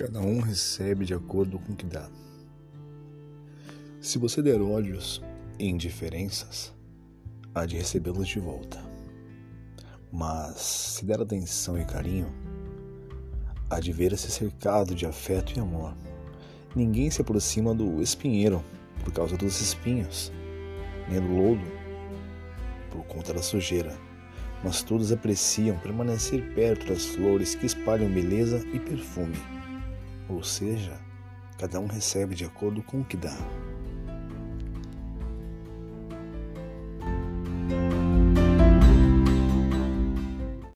Cada um recebe de acordo com o que dá. Se você der ódios e indiferenças, há de recebê-los de volta. Mas se der atenção e carinho, há de ver-se cercado de afeto e amor. Ninguém se aproxima do espinheiro por causa dos espinhos, nem do lodo por conta da sujeira, mas todos apreciam permanecer perto das flores que espalham beleza e perfume. Ou seja, cada um recebe de acordo com o que dá.